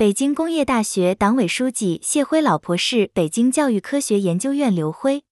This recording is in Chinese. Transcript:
北京工业大学党委书记谢辉老婆是北京教育科学研究院刘辉。